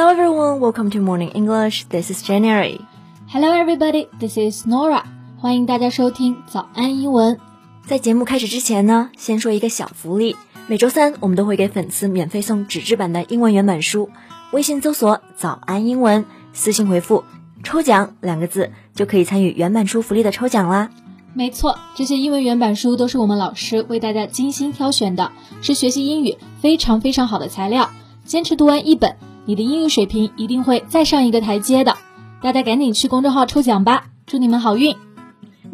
Hello everyone, welcome to Morning English. This is January. Hello everybody, this is Nora. 欢迎大家收听早安英文。在节目开始之前呢，先说一个小福利。每周三我们都会给粉丝免费送纸质版的英文原版书。微信搜索“早安英文”，私信回复“抽奖”两个字，就可以参与原版书福利的抽奖啦。没错，这些英文原版书都是我们老师为大家精心挑选的，是学习英语非常非常好的材料。坚持读完一本，你的英语水平一定会再上一个台阶的。大家赶紧去公众号抽奖吧，祝你们好运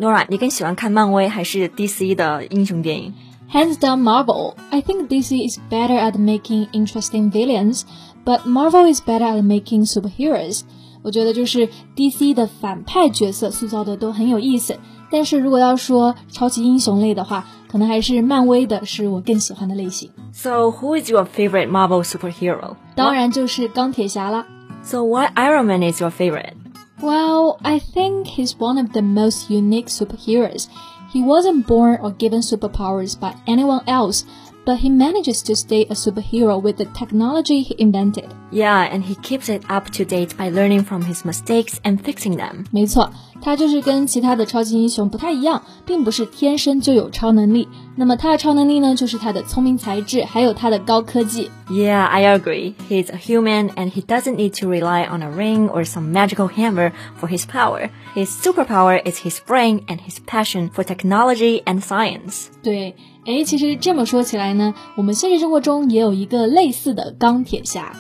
！Nora，你更喜欢看漫威还是 DC 的英雄电影？Hands down Marvel. I think DC is better at making interesting villains, but Marvel is better at making superheroes. 我觉得就是 DC 的反派角色塑造的都很有意思，但是如果要说超级英雄类的话，可能还是漫威的是我更喜欢的类型。So who is your favorite Marvel superhero？当然就是钢铁侠啦。So why Iron Man is your favorite? Well, I think he's one of the most unique superheroes. He wasn't born or given superpowers by anyone else, but he manages to stay a superhero with the technology he invented. Yeah, and he keeps it up to date by learning from his mistakes and fixing them. 没错，他就是跟其他的超级英雄不太一样，并不是天生就有超能力。那么他的超能力呢，就是他的聪明才智，还有他的高科技。Yeah, I agree. He's a human and he doesn't need to rely on a ring or some magical hammer for his power. His superpower is his brain and his passion for technology and science. 对。 哎，其实这么说起来呢，我们现实生活中也有一个类似的钢铁侠。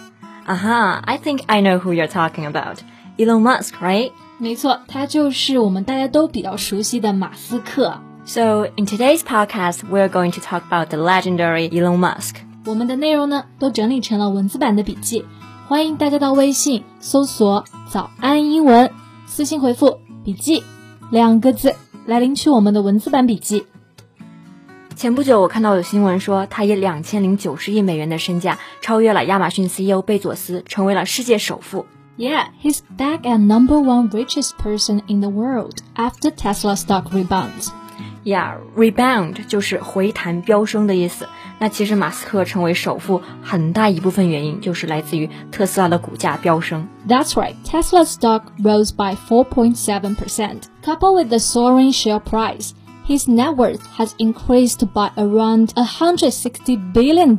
啊哈，I think I know who you're talking about. Elon Musk, right? 没错，他就是我们大家都比较熟悉的马斯克。So in today's podcast, we're going to talk about the legendary Elon Musk. 我们的内容呢，都整理成了文字版的笔记，欢迎大家到微信搜索“早安英文”，私信回复“笔记”两个字来领取我们的文字版笔记。前不久，我看到有新闻说，他以两千零九十亿美元的身价超越了亚马逊 CEO 贝佐斯，成为了世界首富。Yeah, he's back at number one richest person in the world after Tesla stock rebounds. Yeah, rebound 就是回弹飙升的意思。那其实马斯克成为首富很大一部分原因就是来自于特斯拉的股价飙升。That's right, Tesla's stock rose by 4.7%, coupled with the soaring share price his net worth has increased by around $160 billion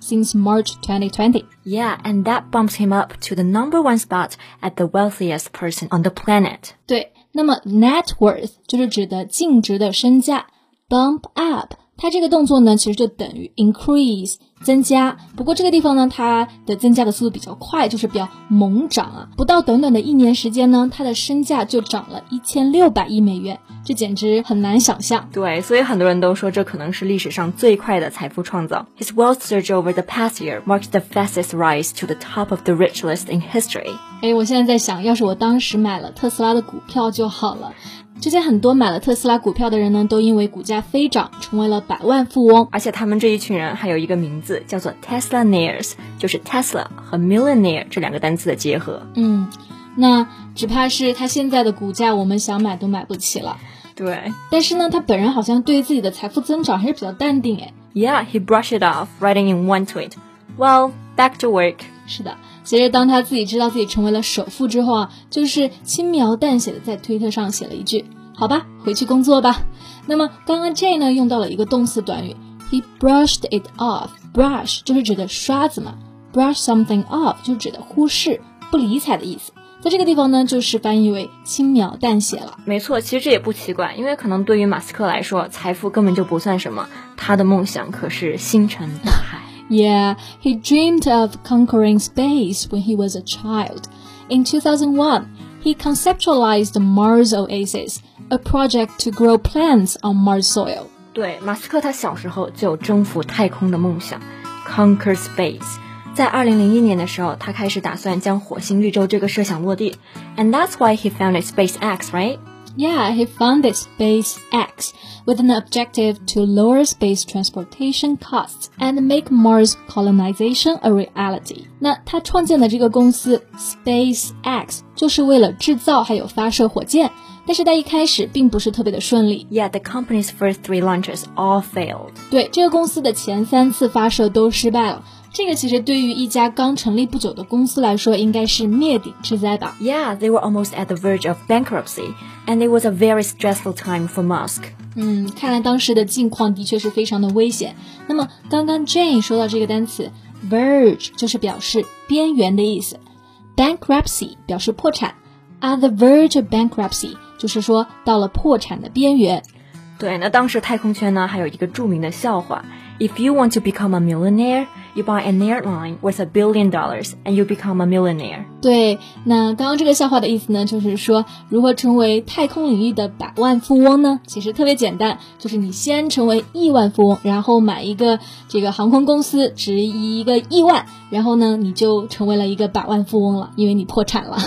since March 2020. Yeah, and that bumps him up to the number one spot at the wealthiest person on the planet. 对，那么 net worth 就是指的净值的身价，bump up 它这个动作呢，其实就等于 increase 增加。不过这个地方呢，它的增加的速度比较快，就是比较猛涨啊！不到短短的一年时间呢，它的身价就涨了一千六百亿美元，这简直很难想象。对，所以很多人都说这可能是历史上最快的财富创造。His wealth surge over the past year marks the fastest rise to the top of the rich list in history。哎，我现在在想，要是我当时买了特斯拉的股票就好了。之前很多买了特斯拉股票的人呢，都因为股价飞涨成为了百万富翁。而且他们这一群人还有一个名字叫做 Teslaneers，就是 Tesla 和 millionaire 这两个单词的结合。嗯，那只怕是他现在的股价，我们想买都买不起了。对，但是呢，他本人好像对自己的财富增长还是比较淡定哎。Yeah, he brushed it off, writing in one tweet, "Well, back to work." 是的。其实，当他自己知道自己成为了首富之后啊，就是轻描淡写的在推特上写了一句：“好吧，回去工作吧。”那么，刚刚 J 呢用到了一个动词短语，he brushed it off。brush 就是指的刷子嘛，brush something off 就指的忽视、不理睬的意思。在这个地方呢，就是翻译为轻描淡写了。没错，其实这也不奇怪，因为可能对于马斯克来说，财富根本就不算什么，他的梦想可是星辰大海。Yeah, he dreamed of conquering space when he was a child. In 2001, he conceptualized the Mars Oasis, a project to grow plants on Mars soil. 对，马斯克他小时候就有征服太空的梦想，conquer space。在二零零一年的时候，他开始打算将火星绿洲这个设想落地，and that's why he founded SpaceX, right? Yeah, he founded SpaceX with an objective to lower space transportation costs and make Mars colonization a reality. 那他创建的这个公司 SpaceX 就是为了制造还有发射火箭，但是在一开始并不是特别的顺利。Yeah, the company's first three launches all failed. 对，这个公司的前三次发射都失败了。 这个其实对于一家刚成立不久的公司来说，应该是灭顶之灾吧。Yeah, they were almost at the verge of bankruptcy, and it was a very stressful time for Musk. 嗯，看来当时的境况的确是非常的危险。那么刚刚 Jane 说到这个单词 verge，就是表示边缘的意思；bankruptcy 表示破产，at the verge of bankruptcy 就是说到了破产的边缘。对，那当时太空圈呢，还有一个著名的笑话：If you want to become a millionaire, you buy an airline worth a billion dollars, and you become a millionaire. 对，那刚刚这个笑话的意思呢，就是说如何成为太空领域的百万富翁呢？其实特别简单，就是你先成为亿万富翁，然后买一个这个航空公司，值一个亿万，然后呢，你就成为了一个百万富翁了，因为你破产了。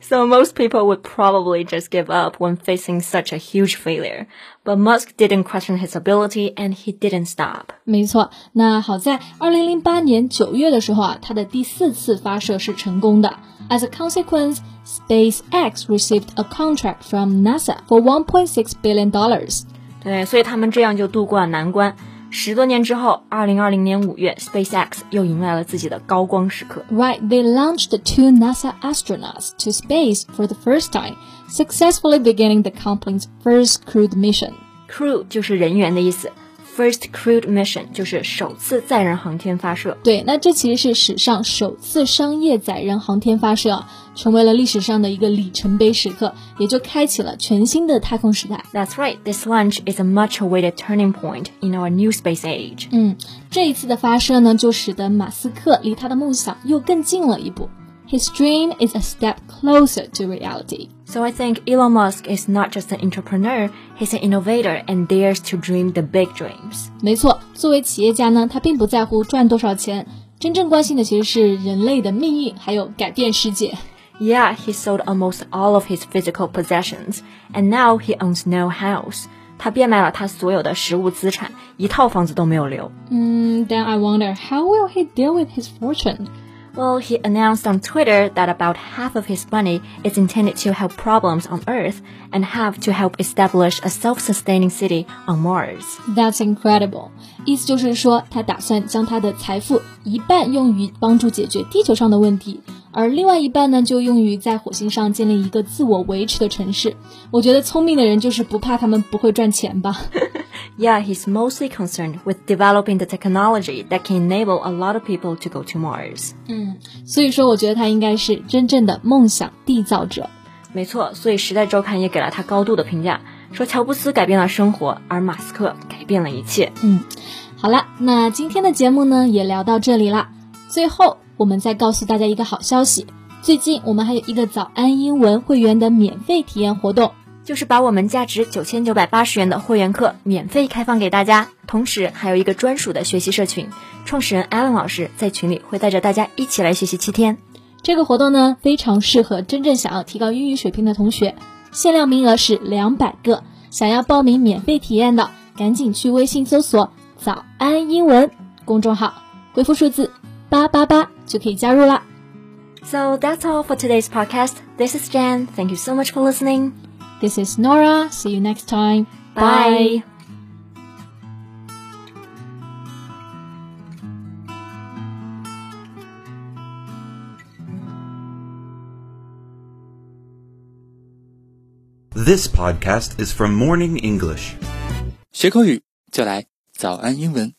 So most people would probably just give up when facing such a huge failure. But Musk didn't question his ability, and he didn't stop. 没错，那好在二零零八年九月的时候啊，它的第四次发射是成功 的。As a consequence, SpaceX received a contract from NASA for 1.6 billion dollars. 对，所以他们这样就度过了难关。十多年之后，二零二零年五月，SpaceX 又迎来了自己的高光时刻。 Right, they launched two NASA astronauts to space for the first time, successfully beginning the company's first crewed mission. Crew 就是人员的意思 ，First crewed mission 就是首次载人航天发射。对，那这其实是史上首次商业载人航天发射啊，成为了历史上的一个里程碑时刻，也就开启了全新的太空时代。That's right, this launch is a much-awaited turning point in our new space age. 嗯，这一次的发射呢，就使得马斯克离他的梦想又更近了一步。His dream is a step closer to reality. So I think Elon Musk is not just an entrepreneur, he's an innovator and dares to dream the big dreams. 没错，作为企业家呢，他并不在乎赚多少钱，真正关心的其实是人类的命运，还有改变世界。 Yeah, he sold almost all of his physical possessions, and now he owns no house. 他变卖了他所有的实物资产，一套房子都没有留。嗯，Then I wonder how will he deal with his fortune? Well, he announced on Twitter that about half of his money is intended to help problems on Earth and half to help establish a self-sustaining city on Mars. That's incredible. 意思就是说，他打算将他的财富一半用于帮助解决地球上的问题，而另外一半呢，就用于在火星上建立一个自我维持的城市。我觉得聪明的人就是不怕他们不会赚钱吧。 Yeah, he's mostly concerned with developing the technology that can enable a lot of people to go to Mars. 嗯，所以说我觉得他应该是真正的梦想缔造者。没错，所以《时代周刊》也给了他高度的评价，说乔布斯改变了生活，而马斯克改变了一切。嗯，好了，那今天的节目呢也聊到这里啦。最后，我们再告诉大家一个好消息，最近我们还有一个早安英文会员的免费体验活动。就是把我们价值九千九百八十元的会员课免费开放给大家，同时还有一个专属的学习社群，创始人 Alan 老师在群里会带着大家一起来学习七天。这个活动呢，非常适合真正想要提高英语水平的同学，限量名额是两百个。想要报名免费体验的，赶紧去微信搜索“早安英文”公众号，回复数字八八八就可以加入啦。So that's all for today's podcast. This is Jan. Thank you so much for listening. This is Nora. See you next time. Bye. This podcast is from Morning English. 学口语就来早安英文。